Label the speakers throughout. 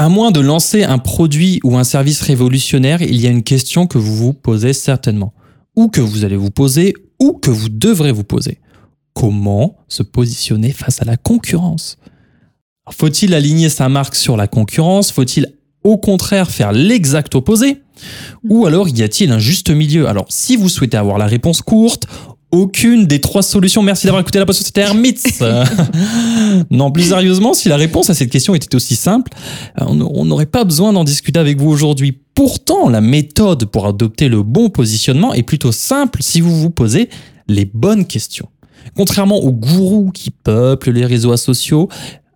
Speaker 1: À moins de lancer un produit ou un service révolutionnaire, il y a une question que vous vous posez certainement, ou que vous allez vous poser, ou que vous devrez vous poser. Comment se positionner face à la concurrence? Faut-il aligner sa marque sur la concurrence? Faut-il au contraire faire l'exact opposé? Ou alors y a-t-il un juste milieu? Alors si vous souhaitez avoir la réponse courte, aucune des trois solutions. Merci d'avoir écouté la poste c'était Hermits. non, plus sérieusement, si la réponse à cette question était aussi simple, euh, on n'aurait pas besoin d'en discuter avec vous aujourd'hui. Pourtant, la méthode pour adopter le bon positionnement est plutôt simple si vous vous posez les bonnes questions. Contrairement aux gourous qui peuplent les réseaux sociaux,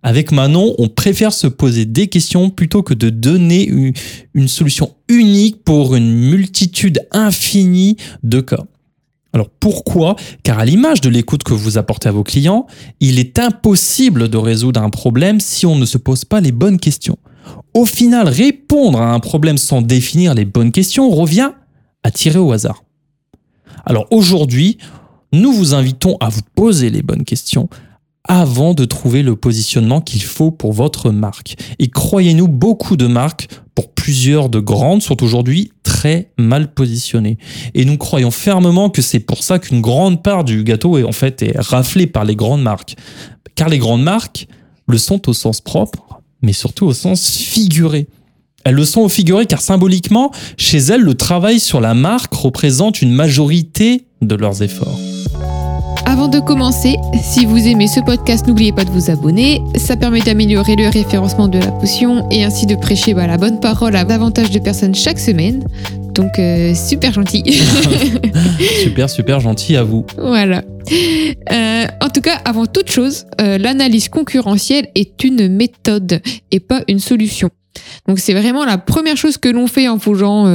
Speaker 1: avec Manon, on préfère se poser des questions plutôt que de donner une solution unique pour une multitude infinie de cas. Alors pourquoi? Car à l'image de l'écoute que vous apportez à vos clients, il est impossible de résoudre un problème si on ne se pose pas les bonnes questions. Au final, répondre à un problème sans définir les bonnes questions revient à tirer au hasard. Alors aujourd'hui, nous vous invitons à vous poser les bonnes questions, avant de trouver le positionnement qu'il faut pour votre marque. Et croyez-nous, beaucoup de marques, pour plusieurs de grandes, sont aujourd'hui très mal positionnées. Et nous croyons fermement que c'est pour ça qu'une grande part du gâteau est en fait est raflée par les grandes marques. Car les grandes marques le sont au sens propre, mais surtout au sens figuré. Elles le sont au figuré car symboliquement, chez elles, le travail sur la marque représente une majorité de leurs efforts.
Speaker 2: Avant de commencer, si vous aimez ce podcast, n'oubliez pas de vous abonner. Ça permet d'améliorer le référencement de la potion et ainsi de prêcher bah, la bonne parole à davantage de personnes chaque semaine. Donc euh, super gentil.
Speaker 1: super, super gentil à vous.
Speaker 2: Voilà. Euh, en tout cas, avant toute chose, euh, l'analyse concurrentielle est une méthode et pas une solution. Donc c'est vraiment la première chose que l'on fait en voulant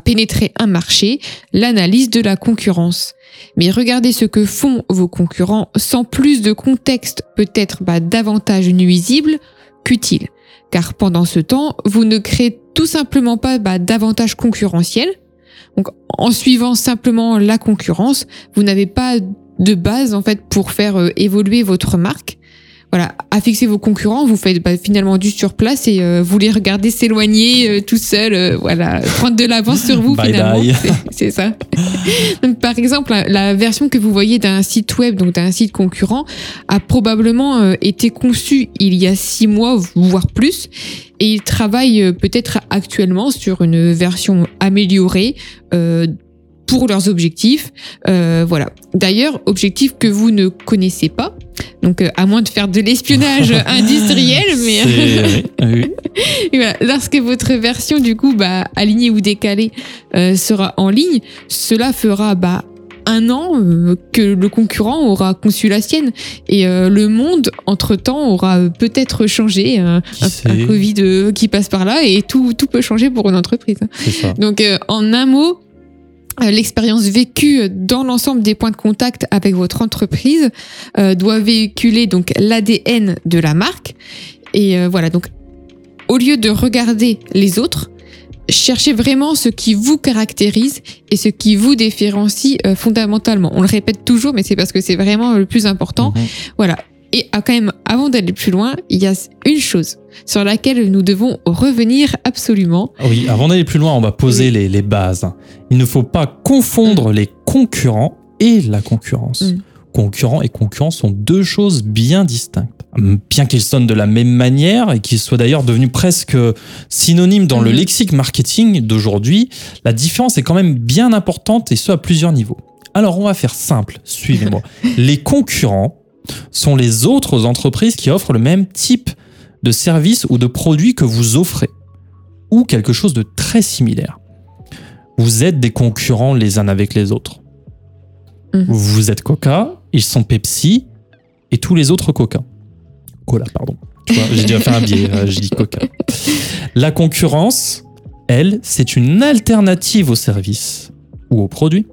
Speaker 2: pénétrer un marché, l'analyse de la concurrence. Mais regardez ce que font vos concurrents sans plus de contexte, peut-être bah, davantage nuisible qu'utile. Car pendant ce temps, vous ne créez tout simplement pas bah, davantage concurrentiel. Donc, en suivant simplement la concurrence, vous n'avez pas de base en fait pour faire euh, évoluer votre marque voilà, affixer vos concurrents, vous faites bah, finalement du surplace et euh, vous les regardez s'éloigner euh, tout seul, euh, voilà, prendre de l'avance sur vous finalement. C'est ça. donc, par exemple, la, version que vous voyez d'un site web, donc d'un site concurrent, a probablement été conçue il y a six mois, voire plus, et il travaille peut-être actuellement sur une version améliorée pour leurs objectifs. Euh, voilà. D'ailleurs, objectifs que vous ne connaissez pas. Donc, euh, à moins de faire de l'espionnage industriel, mais lorsque votre version du coup, bah, alignée ou décalée, euh, sera en ligne, cela fera bah, un an que le concurrent aura conçu la sienne et le monde entre temps aura peut-être changé un, un, Covid qui passe par là et tout tout peut changer pour une entreprise. Donc en un mot, euh, l'expérience vécue dans l'ensemble des points de contact avec votre entreprise euh, doit véhiculer donc l'ADN de la marque. Et euh, voilà donc au lieu de regarder les autres cherchez vraiment ce qui vous caractérise et ce qui vous différencie fondamentalement. On le répète toujours mais c'est parce que c'est vraiment le plus important. Mhm. voilà et quand même, avant d'aller plus loin, il y a une chose sur laquelle nous devons revenir absolument.
Speaker 1: Oui, avant d'aller plus loin, on va poser les, bases. Il ne faut pas confondre mm. les concurrents et la concurrence. Mm. Concurrents et concurrence sont deux choses bien distinctes. Bien qu'ils sonnent de la même manière et qu'ils soient d'ailleurs devenus presque synonymes dans le mm. lexique marketing d'aujourd'hui, la différence est quand même bien importante et ce à plusieurs niveaux. Alors on va faire simple, suivez-moi. les concurrents sont les autres entreprises qui offrent le même type de service ou de produit que vous offrez, ou quelque chose de très similaire. Vous êtes des concurrents les uns avec les autres. Mhm. Vous êtes Coca, ils sont Pepsi et tous les autres Coca. Cola, pardon. J'ai déjà fait un biais, euh, je dis Coca. La concurrence, elle, c'est une alternative au service ou au produit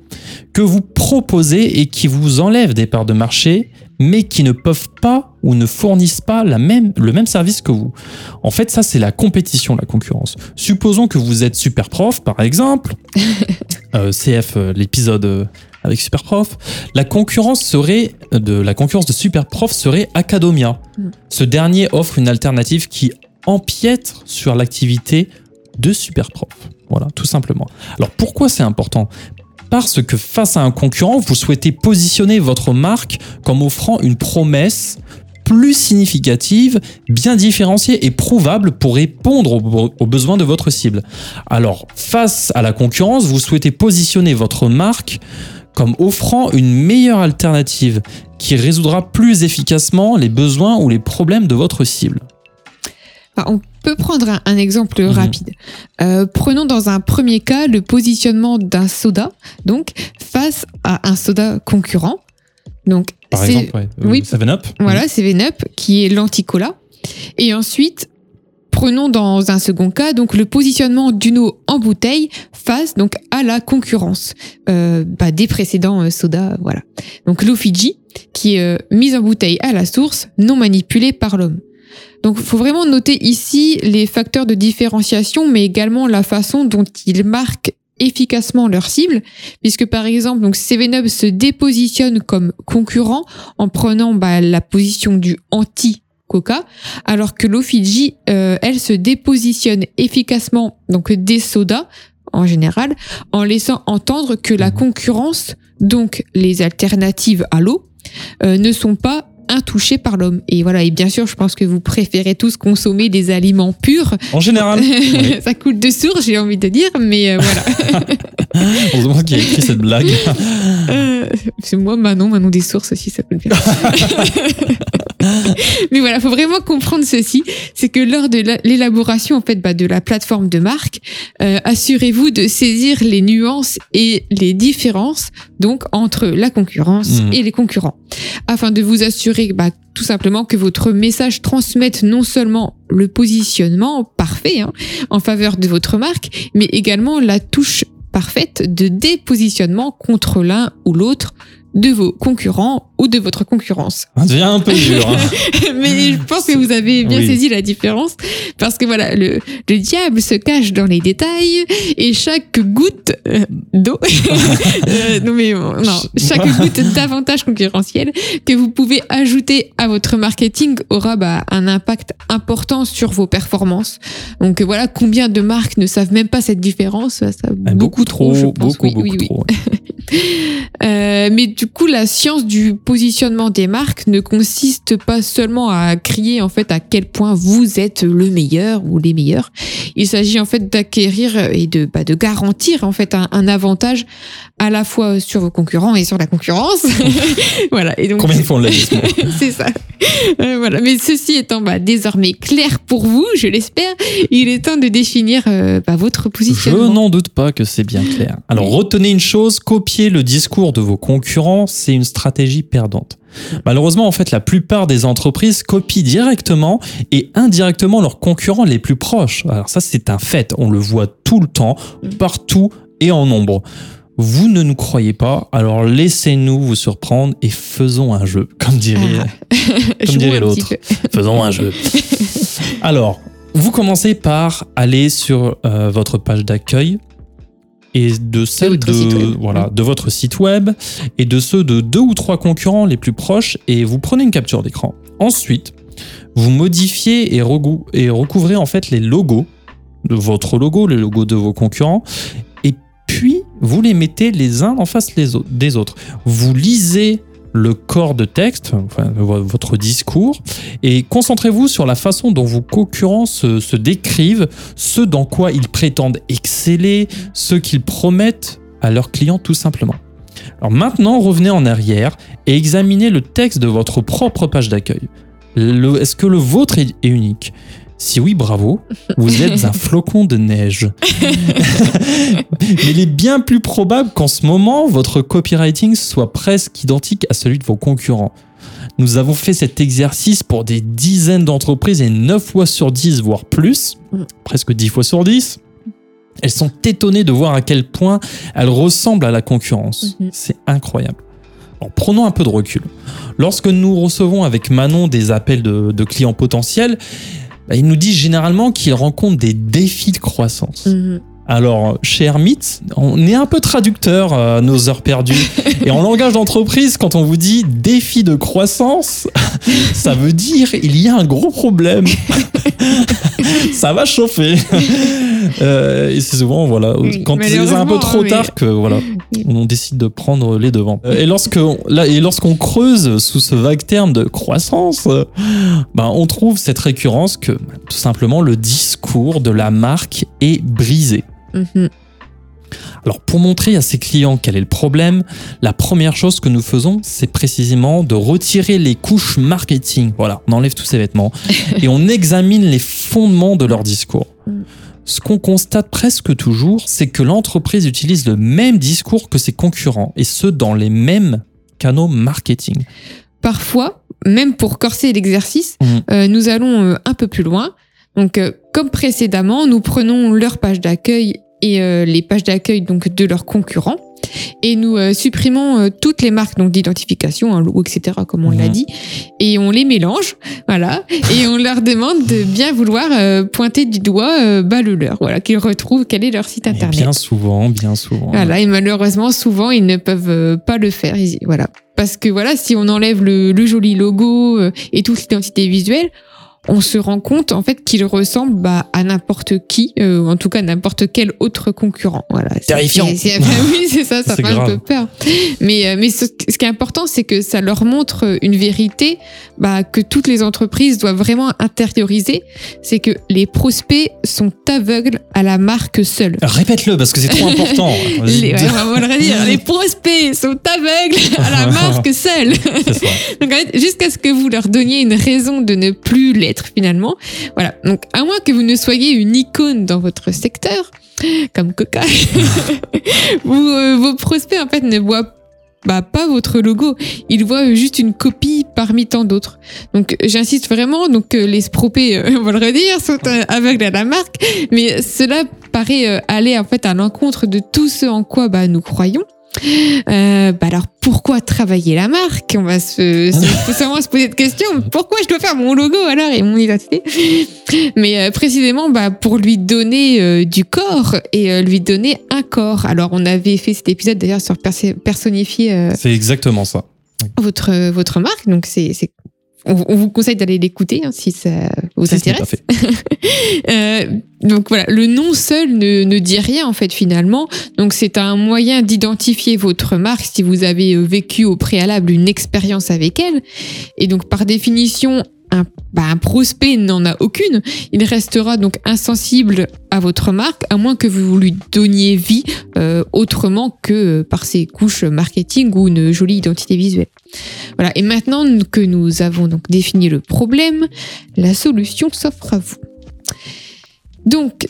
Speaker 1: que vous proposez et qui vous enlève des parts de marché mais qui ne peuvent pas ou ne fournissent pas la même, le même service que vous. En fait, ça, c'est la compétition, la concurrence. Supposons que vous êtes super prof, par exemple, euh, CF, euh, l'épisode euh, avec super prof, la concurrence serait de la concurrence de super prof serait Academia. Mm. Ce dernier offre une alternative qui empiètre sur l'activité de Superprof. Voilà, tout simplement. Alors pourquoi c'est important? Parce que face à un concurrent, vous souhaitez positionner votre marque comme offrant une promesse plus significative, bien différenciée et prouvable pour répondre aux, besoins de votre cible. Alors, face à la concurrence, vous souhaitez positionner votre marque comme offrant une meilleure alternative qui résoudra plus efficacement les besoins ou les problèmes de votre cible.
Speaker 2: On peut prendre un, exemple
Speaker 1: Mhm.
Speaker 2: rapide. Euh, prenons dans un premier cas le positionnement d'un soda, donc face à un soda concurrent. Donc,
Speaker 1: Par
Speaker 2: c'est
Speaker 1: exemple, ouais.
Speaker 2: Oui.
Speaker 1: 7-Up
Speaker 2: voilà, c'est Up qui est l'anti-cola. Et ensuite, prenons dans un second cas donc le positionnement d'une eau en bouteille face donc à la concurrence euh, bah, des précédents euh, sodas. Voilà. Donc l'eau Fiji qui est euh, mise en bouteille à la source, non manipulée par l'homme. Donc, il faut vraiment noter ici les facteurs de différenciation, mais également la façon dont ils marquent efficacement leur cible, puisque par exemple, donc 7up se dépositionne comme concurrent en prenant bah, la position du anti-Coca, alors que l'eau Fiji, euh, elle se dépositionne efficacement donc des sodas en général, en laissant entendre que la
Speaker 1: Mhm.
Speaker 2: concurrence, donc les alternatives à l'eau, euh, ne sont pas intouchées par l'homme. Et voilà, et bien sûr, je pense que vous préférez tous consommer des aliments purs.
Speaker 1: En général, oui.
Speaker 2: Ça coûte de source, j'ai envie de dire, mais euh, voilà.
Speaker 1: heureusement qu'il a écrit cette blague.
Speaker 2: Euh, c'est moi, Manon, Manon des sources aussi, ça coûte bien. mais voilà, faut vraiment comprendre ceci, c'est que lors de la- l'élaboration en fait bah, de la plateforme de marque, euh, assurez-vous de saisir les nuances et les différences donc entre la concurrence
Speaker 1: Mhm.
Speaker 2: et les concurrents, afin de vous assurer bah, tout simplement que votre message transmette non seulement le positionnement parfait hein, en faveur de votre marque, mais également la touche parfaite de dépositionnement contre l'un ou l'autre de vos concurrents ou de votre concurrence.
Speaker 1: Ça devient un peu dur. hein.
Speaker 2: Mais je pense que vous avez bien
Speaker 1: Oui.
Speaker 2: saisi la différence parce que voilà, le, le diable se cache dans les détails et chaque goutte euh, d'eau, euh, non mais non, chaque goutte d'avantage concurrentiel que vous pouvez ajouter à votre marketing aura bah, un impact important sur vos performances. Donc voilà, combien de marques ne savent même pas cette différence? Ça,
Speaker 1: Ah, beaucoup trop,
Speaker 2: je pense.
Speaker 1: beaucoup,
Speaker 2: Oui,
Speaker 1: beaucoup
Speaker 2: oui, oui.
Speaker 1: trop.
Speaker 2: Euh, mais du coup, la science du positionnement des marques ne consiste pas seulement à crier en fait à quel point vous êtes le meilleur ou les meilleurs. Il s'agit en fait d'acquérir et de, bah, de garantir en fait un, un avantage à la fois sur vos concurrents et sur la concurrence. voilà. Et donc
Speaker 1: Combien de fois on l'a dit
Speaker 2: c'est ça. Euh, voilà. Mais ceci étant bah, désormais clair pour vous, je l'espère, il est temps de définir euh, bah, votre
Speaker 1: Je
Speaker 2: positionnement.
Speaker 1: n'en doute pas que c'est bien clair. Alors retenez une chose, copier le discours de vos concurrents, c'est une stratégie perdante. Malheureusement, en fait, la plupart des entreprises copient directement et indirectement leurs concurrents les plus proches. Alors ça, c'est un fait. On le voit tout le temps, partout et en nombre. Vous ne nous croyez pas, alors laissez-nous vous surprendre et faisons un jeu, comme dirait,
Speaker 2: Je
Speaker 1: comme dirait l'autre. Faisons un jeu. Alors, vous commencez par aller sur euh, votre page d'accueil et de celle de, voilà, de votre site web et de ceux de deux ou trois concurrents les plus proches et vous prenez une capture d'écran. Ensuite, vous modifiez et, recouvrez en fait les logos de votre logo, les logos de vos concurrents et puis vous les mettez les uns en face les autres, des autres. Vous lisez le corps de texte, votre discours, et concentrez-vous sur la façon dont vos concurrents se, se décrivent, ce dans quoi ils prétendent exceller, ce qu'ils promettent à leurs clients tout simplement. Alors maintenant, revenez en arrière et examinez le texte de votre propre page d'accueil. Est-ce que le vôtre est unique? Si oui, bravo, vous êtes un flocon de neige. Mais il est bien plus probable qu'en ce moment, votre copywriting soit presque identique à celui de vos concurrents. Nous avons fait cet exercice pour des dizaines d'entreprises et 9 fois sur 10, voire plus, presque 10 fois sur 10. Elles sont étonnées de voir à quel point elles ressemblent à la concurrence.
Speaker 2: Mhm.
Speaker 1: C'est incroyable. Alors, prenons un peu de recul. Lorsque nous recevons avec Manon des appels de, de clients potentiels, bah, ils nous disent généralement qu'ils rencontrent des défis de croissance.
Speaker 2: Mhm.
Speaker 1: Alors, chez Hermite, on est un peu traducteur à nos heures perdues. Et en langage d'entreprise, quand on vous dit défi de croissance, ça veut dire il y a un gros problème. ça va chauffer. Euh, et c'est souvent, voilà,
Speaker 2: Oui,
Speaker 1: quand c'est un peu trop tard que, voilà, on décide de prendre les devants. Euh, Et lorsqu'on creuse sous ce vague terme de croissance, euh, ben, on trouve cette récurrence que, tout simplement, le discours de la marque est brisé.
Speaker 2: Mhm.
Speaker 1: Alors pour montrer à ses clients quel est le problème, la première chose que nous faisons, c'est précisément de retirer les couches marketing. Voilà, on enlève tous ces vêtements et on examine les fondements de leur discours. Ce qu'on constate presque toujours, c'est que l'entreprise utilise le même discours que ses concurrents et ce dans les mêmes canaux marketing.
Speaker 2: Parfois, même pour corser l'exercice,
Speaker 1: Mhm.
Speaker 2: euh, nous allons euh, un peu plus loin. Donc, euh, comme précédemment, nous prenons leur page d'accueil et euh, les pages d'accueil donc de leurs concurrents et nous euh, supprimons euh, toutes les marques donc d'identification, un logo, etc. Comme on l'a dit, et on les mélange, voilà, et on leur demande de bien vouloir euh, pointer du doigt euh, bah, le leur, voilà, qu'ils retrouvent quel est leur site
Speaker 1: Et
Speaker 2: internet.
Speaker 1: bien souvent, bien souvent.
Speaker 2: Voilà, et malheureusement, souvent, ils ne peuvent euh, pas le faire. Ils- voilà. Parce que voilà, si on enlève le, le joli logo euh, et toute l'identité visuelle, on se rend compte en fait qu'il ressemble bah, à n'importe qui, euh, ou en tout cas n'importe quel autre concurrent. Voilà.
Speaker 1: Terrifiant.
Speaker 2: oui, c'est ça, ça fait un peu peur. Mais, euh, mais ce, ce qui est important, c'est que ça leur montre une vérité bah, que toutes les entreprises doivent vraiment intérioriser. C'est que les prospects sont aveugles à la marque seule.
Speaker 1: Répète-le parce que c'est trop important.
Speaker 2: Les, ouais, on va le redire. Les prospects sont aveugles à la marque seule. Donc en fait, jusqu'à ce que vous leur donniez une raison de ne plus l'être finalement. Voilà. Donc à moins que vous ne soyez une icône dans votre secteur, comme Coca, euh, vos prospects en fait ne voient bah, pas votre logo, ils voient juste une copie parmi tant d'autres. Donc j'insiste vraiment, donc que les spropés, euh, on va le redire, sont euh, aveugles à la marque, mais cela paraît euh, aller en fait à l'encontre de tout ce en quoi bah, nous croyons. Euh, bah alors pourquoi travailler la marque? On va se, se, sûrement se poser de questions. Pourquoi je dois faire mon logo alors et mon identité? Mais euh, précisément bah, pour lui donner euh, du corps et euh, lui donner un corps. Alors on avait fait cet épisode d'ailleurs sur perso- personnifier euh,
Speaker 1: C'est exactement ça.
Speaker 2: votre votre marque. Donc c'est c'est- on, on vous conseille d'aller l'écouter hein, si ça vous
Speaker 1: Si
Speaker 2: intéresse. Euh, donc voilà, le nom seul ne, ne dit rien en fait finalement. Donc c'est un moyen d'identifier votre marque si vous avez euh, vécu au préalable une expérience avec elle. Et donc par définition, un, bah, un prospect n'en a aucune. Il restera donc insensible à votre marque à moins que vous lui donniez vie euh, autrement que euh, par ses couches marketing ou une jolie identité visuelle. Voilà. Et maintenant que nous avons donc défini le problème, la solution s'offre à vous. Donc,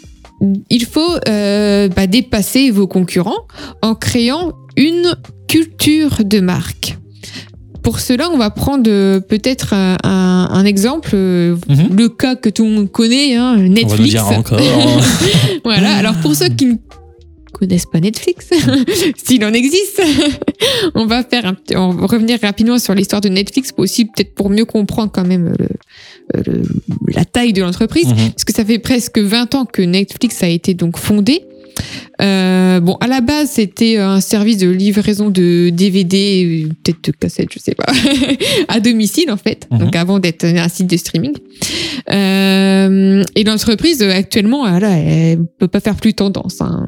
Speaker 2: il faut euh, bah, dépasser vos concurrents en créant une culture de marque. Pour cela, on va prendre euh, peut-être un, un- exemple, euh,
Speaker 1: Mhm.
Speaker 2: le cas que tout le monde connaît, hein,
Speaker 1: On va
Speaker 2: Netflix.
Speaker 1: dire encore.
Speaker 2: Voilà, alors pour ceux qui ne connaissent pas Netflix, s'il en existe, on va faire un petit- on va revenir rapidement sur l'histoire de Netflix, aussi peut-être pour mieux comprendre quand même le- le- la taille de l'entreprise,
Speaker 1: Mhm.
Speaker 2: parce que ça fait presque 20 ans que Netflix a été donc fondé. Euh, bon, à la base, c'était un service de livraison de DVD, euh, peut-être de cassettes, je sais pas, à domicile en fait,
Speaker 1: Mhm.
Speaker 2: donc avant d'être un site de streaming. Euh, et l'entreprise euh, actuellement, là, elle peut pas faire plus tendance. hein.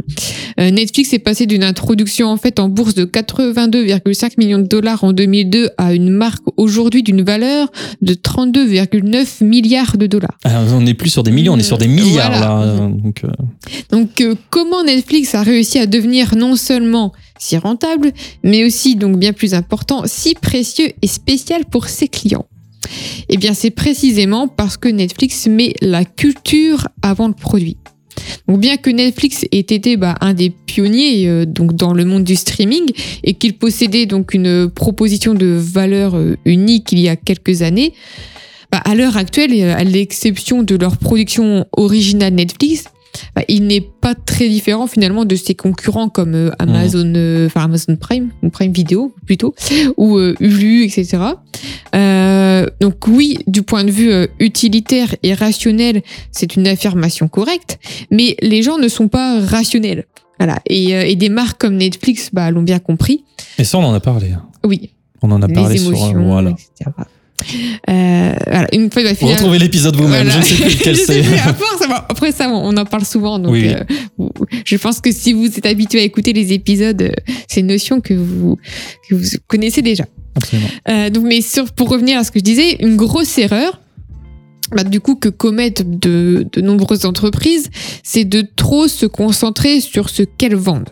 Speaker 2: Euh, Netflix est passé d'une introduction en fait en bourse de 82,5 millions de dollars en 2002 à une marque aujourd'hui d'une valeur de 32,9 milliards de dollars.
Speaker 1: Ah, on n'est plus sur des millions, on est sur des milliards
Speaker 2: Voilà.
Speaker 1: là. euh, Donc, euh,
Speaker 2: Donc, euh, comment Netflix a réussi à devenir non seulement si rentable, mais aussi, donc bien plus important, si précieux et spécial pour ses clients? Eh bien, c'est précisément parce que Netflix met la culture avant le produit. Donc, bien que Netflix ait été bah, un des pionniers euh, donc dans le monde du streaming et qu'il possédait donc une proposition de valeur euh, unique il y a quelques années, bah, à l'heure actuelle, à l'exception de leur production originale Netflix, bah, il n'est pas très différent finalement de ses concurrents comme euh, Amazon, euh, enfin Amazon Prime, ou Prime Video plutôt, ou euh, Hulu, etc. Euh, donc oui, du point de vue utilitaire et rationnel, c'est une affirmation correcte, mais les gens ne sont pas rationnels. Voilà. Et, et des marques comme Netflix bah, l'ont bien compris.
Speaker 1: Et ça, on en a parlé. hein.
Speaker 2: Oui,
Speaker 1: On en a parlé
Speaker 2: les
Speaker 1: sur.
Speaker 2: émotions,
Speaker 1: euh, voilà.
Speaker 2: etc. Euh, voilà. Une fois, il va
Speaker 1: Vous
Speaker 2: finir.
Speaker 1: retrouvez l'épisode vous-même.
Speaker 2: Voilà.
Speaker 1: Je ne sais plus lequel c'est.
Speaker 2: Après ça, on en parle souvent. Donc,
Speaker 1: Oui,
Speaker 2: euh, je pense que si vous êtes habitué à écouter les épisodes, euh, c'est une notion que vous, que vous connaissez déjà.
Speaker 1: Absolument.
Speaker 2: Euh, donc, mais sur, pour revenir à ce que je disais, une grosse erreur, bah, du coup, que commettent de, de nombreuses entreprises, c'est de trop se concentrer sur ce qu'elles vendent.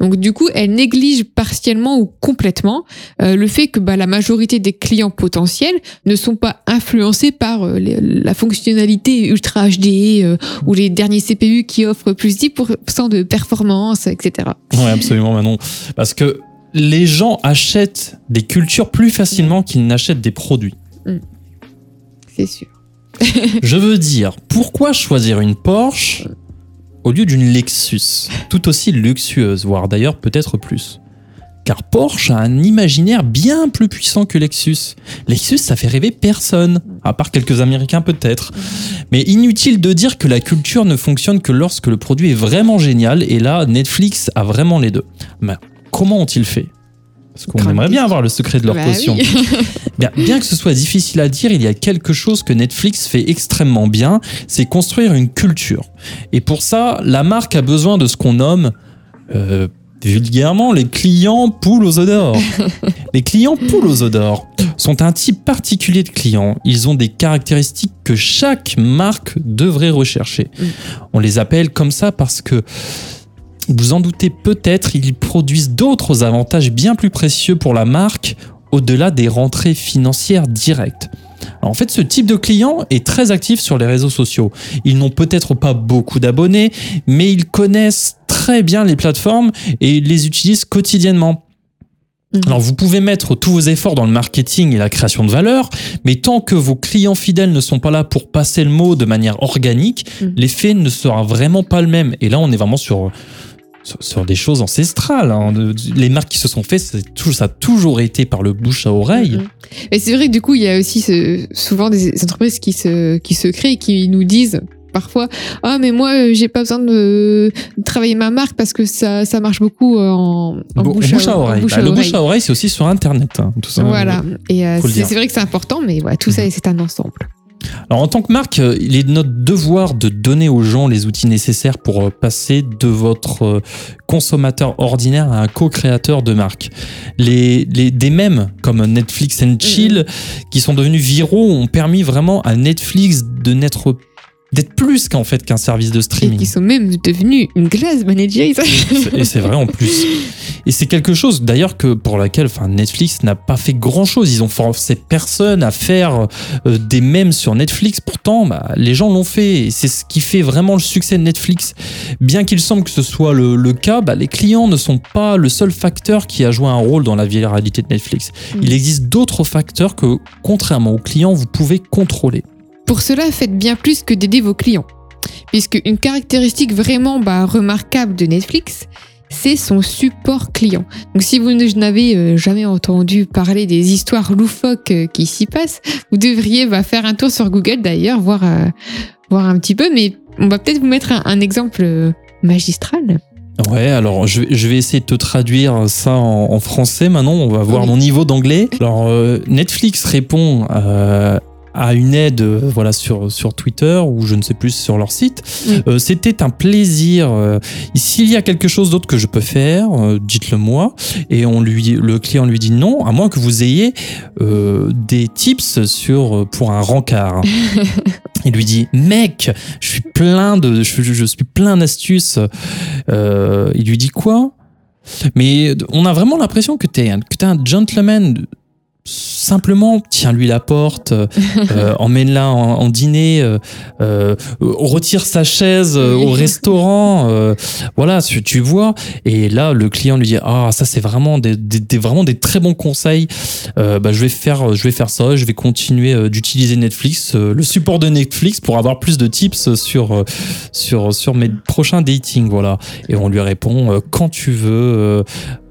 Speaker 2: Donc, du coup, elles négligent partiellement ou complètement euh, le fait que bah, la majorité des clients potentiels ne sont pas influencés par euh, les- la fonctionnalité Ultra HD euh, ou les derniers CPU qui offrent plus 10% de performance, etc.
Speaker 1: Oui, absolument, Manon. Parce que les gens achètent des cultures plus facilement qu'ils n'achètent des produits.
Speaker 2: C'est sûr.
Speaker 1: Je veux dire, pourquoi choisir une Porsche au lieu d'une Lexus, tout aussi luxueuse, voire d'ailleurs peut-être plus Car Porsche a un imaginaire bien plus puissant que Lexus. Lexus, ça fait rêver personne, à part quelques Américains peut-être. Mais inutile de dire que la culture ne fonctionne que lorsque le produit est vraiment génial, et là, Netflix a vraiment les deux. Mais comment ont-ils fait? Parce qu'on aimerait bien avoir le secret de leur
Speaker 2: Bah
Speaker 1: potion.
Speaker 2: oui.
Speaker 1: Bien, bien que ce soit difficile à dire, il y a quelque chose que Netflix fait extrêmement bien, c'est construire une culture. Et pour ça, la marque a besoin de ce qu'on nomme euh, vulgairement les clients poules aux d'or. les clients poules aux d'or sont un type particulier de clients. Ils ont des caractéristiques que chaque marque devrait rechercher.
Speaker 2: Mm.
Speaker 1: On les appelle comme ça parce que vous en doutez peut-être, ils produisent d'autres avantages bien plus précieux pour la marque au-delà des rentrées financières directes. Alors, en fait, ce type de client est très actif sur les réseaux sociaux. Ils n'ont peut-être pas beaucoup d'abonnés, mais ils connaissent très bien les plateformes et ils les utilisent quotidiennement.
Speaker 2: Mhm.
Speaker 1: Alors vous pouvez mettre tous vos efforts dans le marketing et la création de valeur, mais tant que vos clients fidèles ne sont pas là pour passer le mot de manière organique,
Speaker 2: Mhm.
Speaker 1: l'effet ne sera vraiment pas le même. Et là, on est vraiment sur sur, des choses ancestrales. hein. Les marques qui se sont faites, ça a toujours été par le bouche à oreille.
Speaker 2: Mhm. Mais c'est vrai que du coup, il y a aussi ce- souvent des entreprises qui se, qui se créent et qui nous disent parfois Ah, mais moi, euh, j'ai pas besoin de, travailler ma marque parce que ça, ça marche beaucoup euh, en, bouche,
Speaker 1: bouche à oreille.
Speaker 2: bouche
Speaker 1: Bah,
Speaker 2: à
Speaker 1: le
Speaker 2: oreille.
Speaker 1: bouche à oreille, c'est aussi sur Internet. hein, tout ça.
Speaker 2: Voilà. Et euh, c'est vrai que c'est important, mais voilà, tout ça, c'est un ensemble.
Speaker 1: Alors en tant que marque, euh, il est de notre devoir de donner aux gens les outils nécessaires pour euh, passer de votre euh, consommateur ordinaire à un co-créateur de marque. Les, les, des mèmes comme Netflix and Chill qui sont devenus viraux ont permis vraiment à Netflix de n'être d'être plus qu'en fait qu'un service de
Speaker 2: Et
Speaker 1: streaming.
Speaker 2: qui sont même devenus une glace manager.
Speaker 1: Et c'est vrai en plus. Et c'est quelque chose d'ailleurs que pour laquelle enfin, Netflix n'a pas fait grand chose. Ils ont forcé personne à faire euh, des mèmes sur Netflix. Pourtant, bah, les gens l'ont fait. Et c'est ce qui fait vraiment le succès de Netflix. Bien qu'il semble que ce soit le, le cas, bah, les clients ne sont pas le seul facteur qui a joué un rôle dans la viralité de Netflix.
Speaker 2: Mm.
Speaker 1: Il existe d'autres facteurs que, contrairement aux clients, vous pouvez contrôler.
Speaker 2: Pour cela, faites bien plus que d'aider vos clients. Puisque une caractéristique vraiment bah, remarquable de Netflix, c'est son support client. Donc si vous n'avez euh, jamais entendu parler des histoires loufoques euh, qui s'y passent, vous devriez bah, faire un tour sur Google d'ailleurs, voir, euh, voir un petit peu, mais on va peut-être vous mettre un, un exemple magistral.
Speaker 1: Ouais, alors je, vais- je vais essayer de te traduire ça en, en français maintenant. On va voir
Speaker 2: Oui.
Speaker 1: mon niveau d'anglais. Alors euh, Netflix répond euh, à une aide euh, voilà sur sur Twitter ou je ne sais plus sur leur site. Euh, C'était un plaisir. euh, S'il y a quelque chose d'autre que je peux faire, dites-le moi. Et on lui, le client lui dit non, à moins que vous ayez euh, des tips sur pour un rencard. Il lui dit mec, je suis plein de, je, je suis plein d'astuces. Euh, il lui dit quoi? Mais on a vraiment l'impression que t'es un, que t'es un gentleman simplement tiens-lui la porte, euh, euh, emmène-la en, en dîner, euh, euh, retire sa chaise euh, au restaurant, euh, voilà, tu, tu vois. Et là, le client lui dit ah ça c'est vraiment des, des- des- vraiment des très bons conseils. Euh, bah, je vais faire je vais faire ça, je vais continuer d'utiliser Netflix, euh, le support de Netflix pour avoir plus de tips sur sur sur mes prochains dating, voilà. Et on lui répond quand tu veux,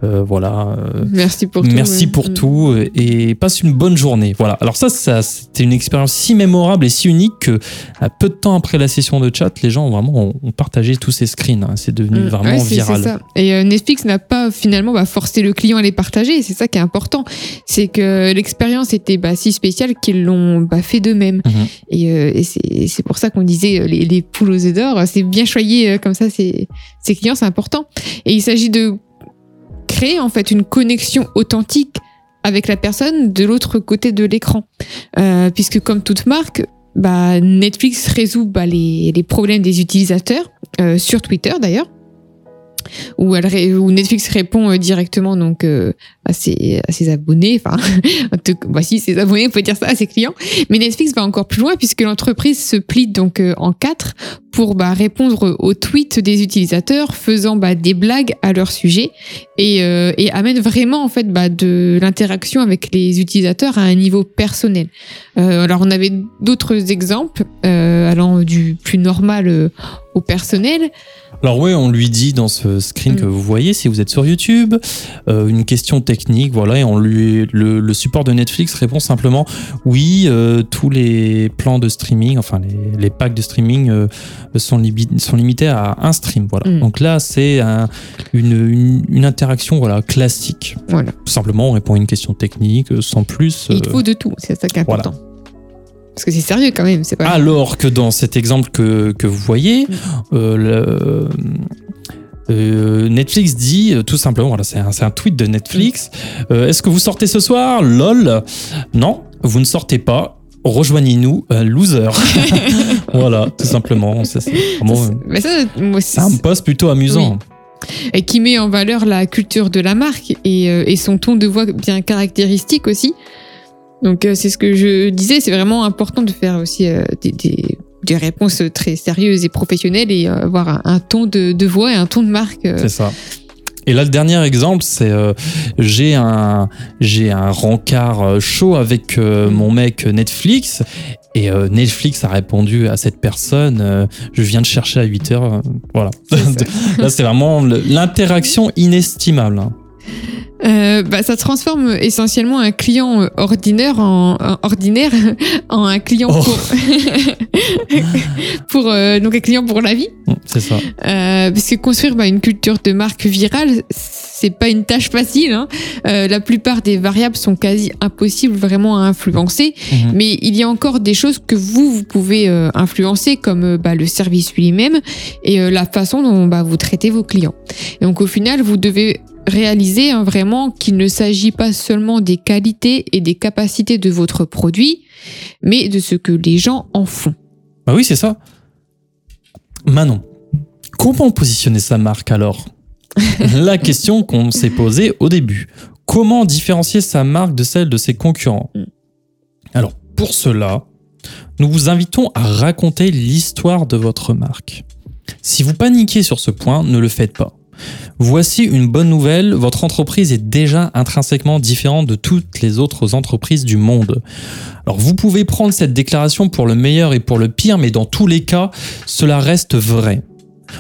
Speaker 1: euh, voilà. euh,
Speaker 2: Merci pour tout.
Speaker 1: Merci pour
Speaker 2: Mm.
Speaker 1: tout et passe une bonne journée. Voilà. Alors ça, ça c'était une expérience si mémorable et si unique que à peu de temps après la session de chat, les gens ont vraiment ont, ont partagé tous ces screens. hein. C'est devenu
Speaker 2: Mm.
Speaker 1: vraiment
Speaker 2: Ouais,
Speaker 1: viral.
Speaker 2: ça. Et euh, Netflix n'a pas finalement bah, forcé le client à les partager. C'est ça qui est important. C'est que l'expérience était bah, si spéciale qu'ils l'ont bah, fait d'eux-mêmes.
Speaker 1: Mhm.
Speaker 2: Et, euh, et c'est pour ça qu'on disait les, les poules aux œufs d'or. C'est bien euh, comme ça ces clients, c'est important. Et il s'agit de en fait une connexion authentique avec la personne de l'autre côté de l'écran. Euh, puisque comme toute marque, bah, Netflix résout bah, les, les problèmes des utilisateurs euh, sur Twitter d'ailleurs. Où, Netflix répond euh, directement donc euh, à, ses, abonnés, enfin, voici ses abonnés, on peut dire ça à ses clients. Mais Netflix va encore plus loin puisque l'entreprise se plie donc euh, en quatre pour bah, répondre aux tweets des utilisateurs, faisant bah, des blagues à leur sujet et, amène vraiment en fait bah, de l'interaction avec les utilisateurs à un niveau personnel. Alors on avait d'autres exemples allant du plus normal euh, au personnel.
Speaker 1: Alors oui, on lui dit dans ce screen
Speaker 2: Mm.
Speaker 1: que vous voyez, si vous êtes sur YouTube, euh, une question technique, voilà, et on lui le, le support de Netflix répond simplement oui, euh, tous les plans de streaming, enfin les, les packs de streaming euh, sont, limi- sont limités à un stream, voilà.
Speaker 2: Mm.
Speaker 1: Donc là, c'est un- une, une, une interaction voilà classique.
Speaker 2: Voilà.
Speaker 1: Tout simplement, on répond à une question technique euh, sans plus.
Speaker 2: Il
Speaker 1: euh,
Speaker 2: faut de tout, c'est ça qui est
Speaker 1: voilà.
Speaker 2: Parce que c'est sérieux quand même, c'est pas.
Speaker 1: alors que dans cet exemple que, que vous voyez,
Speaker 2: Mm.
Speaker 1: euh, le- euh, Netflix dit euh, tout simplement, voilà, c'est un, un tweet de Netflix.
Speaker 2: Mm.
Speaker 1: euh, Est-ce que vous sortez ce soir? Lol. Non, vous ne sortez pas. Rejoignez-nous, loser. voilà, tout simplement. C'est un post plutôt amusant.
Speaker 2: et qui met en valeur la culture de la marque et, euh, et son ton de voix bien caractéristique aussi. Donc euh, c'est ce que je disais, c'est vraiment important de faire aussi euh, des, des- des réponses très sérieuses et professionnelles et euh, avoir un, un ton de, de voix et un ton de marque.
Speaker 1: C'est ça. Et là, le dernier exemple, c'est euh, j'ai un j'ai un rencard chaud avec euh, mon mec Netflix et euh, Netflix a répondu à cette personne je viens de chercher à 8 heures. voilà. Là, c'est vraiment l'interaction inestimable.
Speaker 2: Euh, bah, ça transforme essentiellement un client euh, ordinaire en, en- ordinaire en un client
Speaker 1: Oh.
Speaker 2: pour, pour euh, donc un client pour la vie.
Speaker 1: Mm, C'est ça.
Speaker 2: Euh, parce que construire bah, une culture de marque virale, c'est pas une tâche facile. hein. Euh, la plupart des variables sont quasi impossibles vraiment à influencer,
Speaker 1: Mhm.
Speaker 2: mais il y a encore des choses que vous vous pouvez euh, influencer, comme euh, bah, le service lui-même et euh, la façon dont bah, vous traitez vos clients. Et donc au final, vous devez réaliser hein, vraiment qu'il ne s'agit pas seulement des qualités et des capacités de votre produit, mais de ce que les gens en font.
Speaker 1: Bah oui, c'est ça. Manon, comment positionner sa marque alors? La question qu'on s'est posée au début. Comment différencier sa marque de celle de ses concurrents
Speaker 2: Mm.
Speaker 1: Alors, pour cela, nous vous invitons à raconter l'histoire de votre marque. Si vous paniquez sur ce point, ne le faites pas. Voici une bonne nouvelle, votre entreprise est déjà intrinsèquement différente de toutes les autres entreprises du monde. Alors vous pouvez prendre cette déclaration pour le meilleur et pour le pire, mais dans tous les cas, cela reste vrai.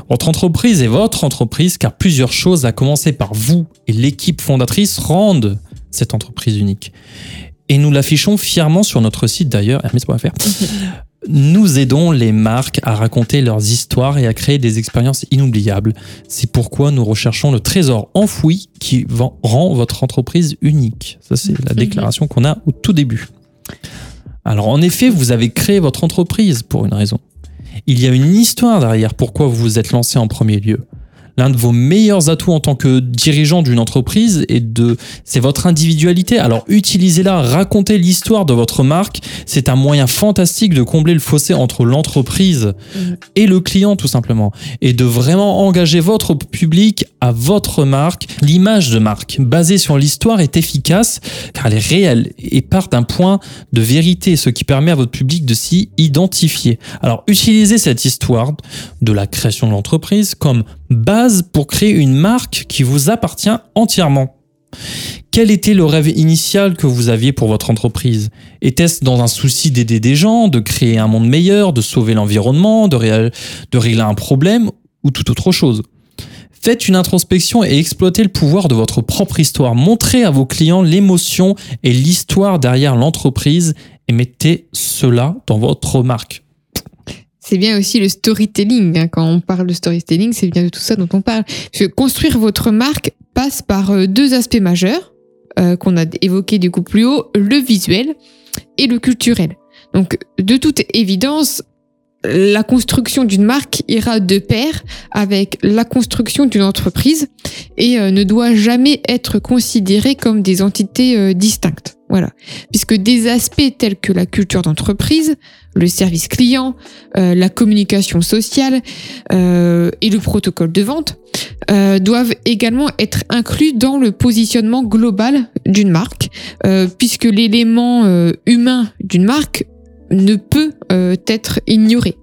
Speaker 1: Votre entreprise est votre entreprise car plusieurs choses, à commencer par vous et l'équipe fondatrice, rendent cette entreprise unique. Et nous l'affichons fièrement sur notre site d'ailleurs, hermes.fr. Nous aidons les marques à raconter leurs histoires et à créer des expériences inoubliables. C'est pourquoi nous recherchons le trésor enfoui qui rend votre entreprise unique. Ça, c'est la déclaration qu'on a au tout début. Alors, en effet, vous avez créé votre entreprise pour une raison. Il y a une histoire derrière pourquoi vous vous êtes lancé en premier lieu. L'un de vos meilleurs atouts en tant que dirigeant d'une entreprise et de c'est votre individualité. Alors utilisez-la, racontez l'histoire de votre marque. C'est un moyen fantastique de combler le fossé entre l'entreprise
Speaker 2: Mhm.
Speaker 1: et le client tout simplement et de vraiment engager votre public à votre marque. L'image de marque basée sur l'histoire est efficace car elle est réelle et part d'un point de vérité, ce qui permet à votre public de s'y identifier. Alors utilisez cette histoire de la création de l'entreprise comme base pour créer une marque qui vous appartient entièrement. Quel était le rêve initial que vous aviez pour votre entreprise? Était-ce dans un souci d'aider des gens, de créer un monde meilleur, de sauver l'environnement, de, régler un problème ou toute autre chose? Faites une introspection et exploitez le pouvoir de votre propre histoire. Montrez à vos clients l'émotion et l'histoire derrière l'entreprise et mettez cela dans votre marque.
Speaker 2: C'est bien aussi le storytelling. hein. Quand on parle de storytelling, c'est bien de tout ça dont on parle. Parce que construire votre marque passe par euh, deux aspects majeurs euh, qu'on a évoqués du coup plus haut, le visuel et le culturel. Donc, de toute évidence, la construction d'une marque ira de pair avec la construction d'une entreprise et euh, ne doit jamais être considérée comme des entités distinctes. Voilà. Puisque des aspects tels que la culture d'entreprise, le service client, euh, la communication sociale euh, et le protocole de vente euh, doivent également être inclus dans le positionnement global d'une marque, puisque l'élément humain d'une marque ne peut être ignoré.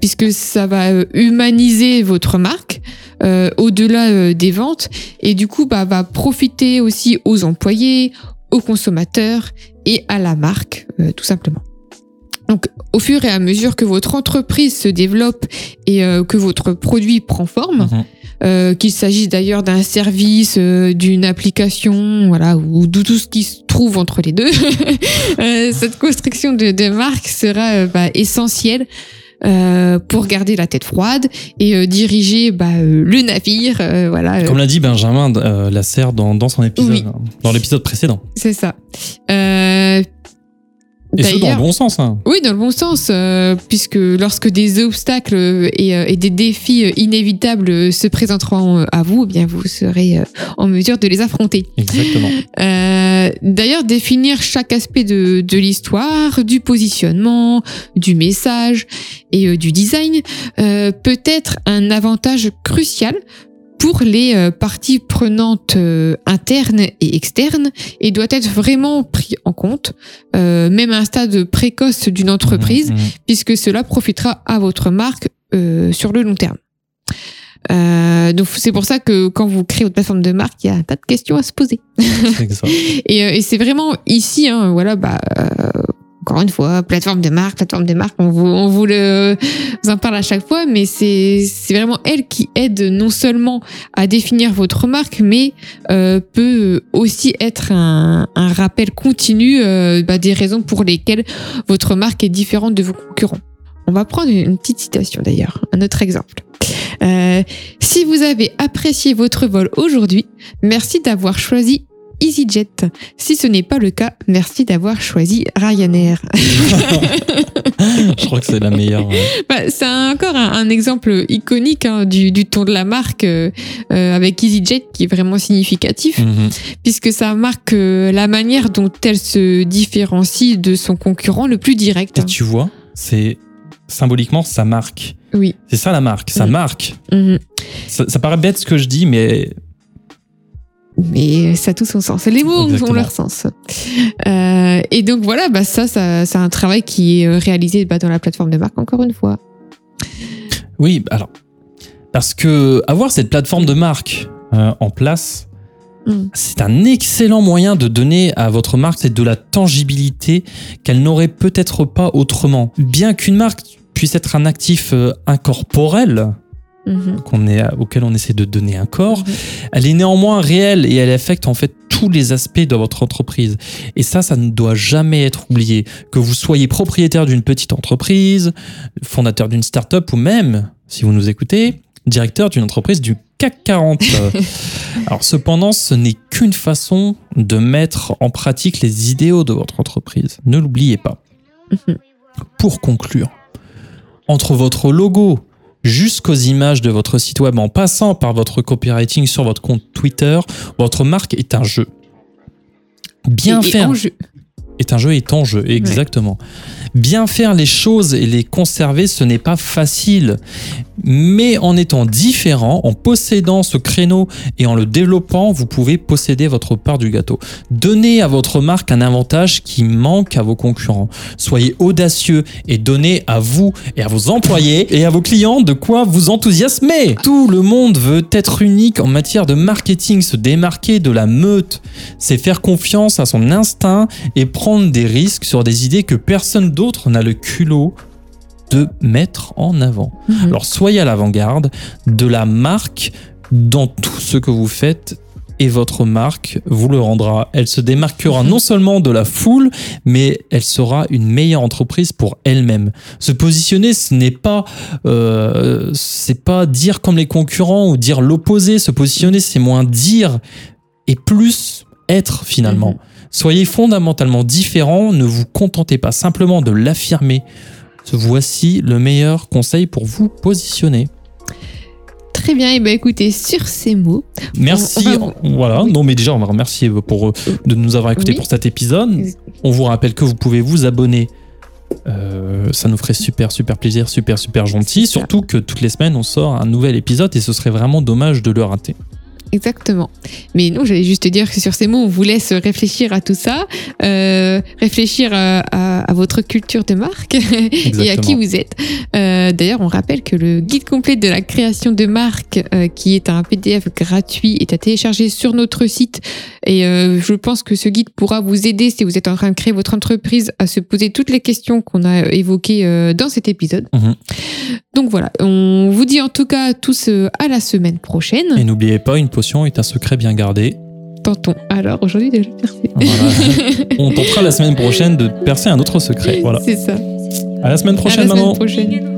Speaker 2: Puisque ça va humaniser votre marque au-delà des ventes et du coup bah, va profiter aussi aux employés, aux consommateurs et à la marque euh, tout simplement. Donc, au fur et à mesure que votre entreprise se développe et euh, que votre produit prend forme,
Speaker 1: Mhm.
Speaker 2: euh, qu'il s'agisse d'ailleurs d'un service, euh, d'une application, voilà, ou de tout ce qui se trouve entre les deux, cette construction de, de marque sera bah, essentielle. Euh, pour garder la tête froide et euh, diriger bah, euh, le navire, euh, voilà. euh,
Speaker 1: Comme l'a dit Benjamin euh, Lasserre dans, dans son épisode,
Speaker 2: Oui.
Speaker 1: hein, dans l'épisode précédent.
Speaker 2: c'est ça.
Speaker 1: Et ce dans le bon sens. hein.
Speaker 2: Oui, dans le bon sens, euh, puisque lorsque des obstacles et, euh, et des défis euh, inévitables se présenteront à vous, eh bien vous serez en mesure de les affronter.
Speaker 1: Exactement.
Speaker 2: Euh, D'ailleurs, définir chaque aspect de, de l'histoire, du positionnement, du message et du design peut être un avantage crucial pour les euh, parties prenantes euh, internes et externes et doit être vraiment pris en compte, euh, même à un stade précoce d'une entreprise,
Speaker 1: Mhm, mhm.
Speaker 2: puisque cela profitera à votre marque euh, sur le long terme. Euh, donc c'est pour ça que quand vous créez votre plateforme de marque, il y a un tas de questions à se poser. Et, euh, et c'est vraiment ici, hein, voilà, bah, euh, encore une fois, plateforme de marque, plateforme de marque, on vous, on vous le, vous en parle à chaque fois, mais c'est, vraiment elle qui aide non seulement à définir votre marque, mais euh, peut aussi être un, un rappel continu euh, bah, des raisons pour lesquelles votre marque est différente de vos concurrents. On va prendre une petite citation d'ailleurs, un autre exemple. Euh, si vous avez apprécié votre vol aujourd'hui, merci d'avoir choisi EasyJet. Si ce n'est pas le cas, merci d'avoir choisi Ryanair.
Speaker 1: Je crois que c'est la meilleure. ouais.
Speaker 2: Bah, c'est encore un, un exemple iconique hein, du, du ton de la marque euh, euh, avec EasyJet qui est vraiment significatif
Speaker 1: Mhm.
Speaker 2: puisque ça marque euh, la manière dont elle se différencie de son concurrent le plus direct.
Speaker 1: Et tu vois, c'est symboliquement sa marque.
Speaker 2: Oui.
Speaker 1: C'est ça la marque, sa
Speaker 2: Mhm.
Speaker 1: marque.
Speaker 2: Mhm.
Speaker 1: Ça, ça paraît bête ce que je dis, mais
Speaker 2: Mais ça a tout son sens. Les mots ont leur sens. Euh, et donc voilà, bah ça, ça c'est un travail qui est euh, réalisé bah, dans la plateforme de marque, encore une fois.
Speaker 1: oui, alors. Parce que avoir cette plateforme de marque euh, en place,
Speaker 2: Mm.
Speaker 1: c'est un excellent moyen de donner à votre marque cette de la tangibilité qu'elle n'aurait peut-être pas autrement. Bien qu'une marque puisse être un actif incorporel,
Speaker 2: Mhm.
Speaker 1: qu'on est, auquel on essaie de donner un corps,
Speaker 2: Mhm.
Speaker 1: elle est néanmoins réelle et elle affecte en fait tous les aspects de votre entreprise. Et ça, ça ne doit jamais être oublié. Que vous soyez propriétaire d'une petite entreprise, fondateur d'une start-up ou même, si vous nous écoutez, directeur d'une entreprise du CAC 40. Alors cependant, ce n'est qu'une façon de mettre en pratique les idéaux de votre entreprise. Ne l'oubliez pas.
Speaker 2: Mhm.
Speaker 1: Pour conclure, entre votre logo, jusqu'aux images de votre site web en passant par votre copywriting sur votre compte Twitter, votre marque est un jeu. Bien
Speaker 2: Et- et
Speaker 1: faire
Speaker 2: en jeu.
Speaker 1: Est un jeu est en jeu, exactement. Bien faire les choses et les conserver, ce n'est pas facile. Mais en étant différent, en possédant ce créneau et en le développant, vous pouvez posséder votre part du gâteau. Donnez à votre marque un avantage qui manque à vos concurrents. Soyez audacieux et donnez à vous et à vos employés et à vos clients de quoi vous enthousiasmer. Tout le monde veut être unique en matière de marketing, se démarquer de la meute. C'est faire confiance à son instinct et prendre des risques sur des idées que personne d'autre n'a le culot de mettre en avant.
Speaker 2: Mhm.
Speaker 1: Alors soyez à l'avant-garde de la marque dans tout ce que vous faites et votre marque vous le rendra. Elle se démarquera
Speaker 2: Mhm.
Speaker 1: non seulement de la foule, mais elle sera une meilleure entreprise pour elle-même. Se positionner, ce n'est pas, euh, c'est pas dire comme les concurrents ou dire l'opposé. Se positionner, c'est moins dire et plus être finalement.
Speaker 2: Mhm.
Speaker 1: Soyez fondamentalement différent, ne vous contentez pas simplement de l'affirmer. Voici le meilleur conseil pour vous positionner.
Speaker 2: Très bien, et ben écoutez, sur ces mots,
Speaker 1: Merci.
Speaker 2: on
Speaker 1: voilà.
Speaker 2: oui.
Speaker 1: Non, mais déjà, on va remercier pour, euh, de nous avoir écoutés
Speaker 2: Oui.
Speaker 1: pour cet épisode. On vous rappelle que vous pouvez vous abonner. Euh, ça nous ferait super, super plaisir, super, super gentil. Surtout que toutes les semaines, on sort un nouvel épisode et ce serait vraiment dommage de le rater.
Speaker 2: Exactement. Mais non, j'allais juste te dire que sur ces mots, on vous laisse réfléchir à tout ça, euh, réfléchir à, à- à votre culture de marque et à qui vous êtes. Euh, D'ailleurs, on rappelle que le guide complet de la création de marque, euh, qui est un PDF gratuit, est à télécharger sur notre site. Et euh, je pense que ce guide pourra vous aider si vous êtes en train de créer votre entreprise à se poser toutes les questions qu'on a évoquées euh, dans cet épisode.
Speaker 1: Mhm.
Speaker 2: Donc voilà, on vous dit en tout cas à tous euh, à la semaine prochaine.
Speaker 1: Et n'oubliez pas, une potion est un secret bien gardé.
Speaker 2: Tentons. Alors aujourd'hui déjà merci.
Speaker 1: Voilà. on tentera la semaine prochaine de percer un autre secret. Voilà.
Speaker 2: C'est ça.
Speaker 1: À la semaine
Speaker 2: À
Speaker 1: prochaine,
Speaker 2: la semaine
Speaker 1: maman.
Speaker 2: prochaine.